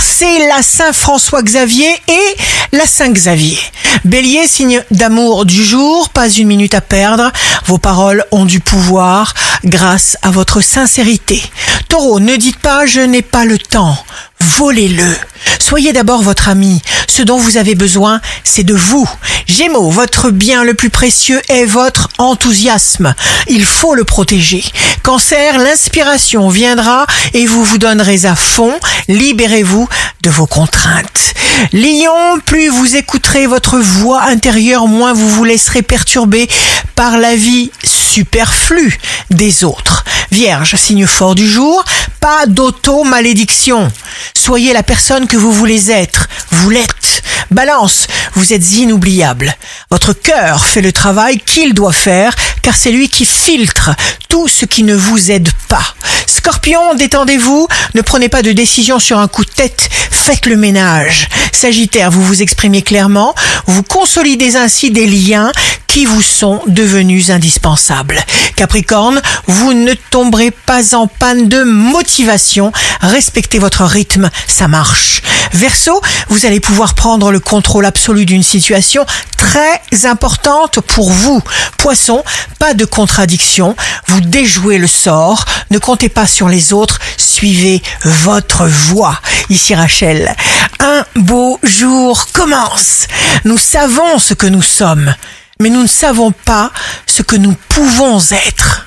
c'est la Saint-François Xavier et la Saint-Xavier. Bélier, signe d'amour du jour, pas une minute à perdre. Vos paroles ont du pouvoir grâce à votre sincérité. Taureau, ne dites pas je n'ai pas le temps. Volez-le. Soyez d'abord votre ami. Ce dont vous avez besoin, c'est de vous. Gémeaux, votre bien le plus précieux est votre enthousiasme. Il faut le protéger. Cancer, l'inspiration viendra et vous vous donnerez à fond. Libérez-vous de vos contraintes. Lion, plus vous écouterez votre voix intérieure, moins vous vous laisserez perturber par la vie superflue des autres. Vierge, signe fort du jour, pas d'auto-malédiction. Soyez la personne que vous voulez être. Vous l'êtes. Balance, vous êtes inoubliable. Votre cœur fait le travail qu'il doit faire, car c'est lui qui filtre tout ce qui ne vous aide pas. Scorpion, détendez-vous, ne prenez pas de décision sur un coup de tête, faites le ménage. Sagittaire, vous vous exprimez clairement, vous consolidez ainsi des liens qui vous sont devenus indispensables. Capricorne, vous ne tomberez pas en panne de motivation, respectez votre rythme, ça marche. Verseau, vous allez pouvoir prendre le contrôle absolu d'une situation très importante pour vous. Poisson, pas de contradiction, vous déjouez le sort, ne comptez pas sur les autres, suivez votre voie. Ici Rachel, un beau jour commence. Nous savons ce que nous sommes, mais nous ne savons pas ce que nous pouvons être.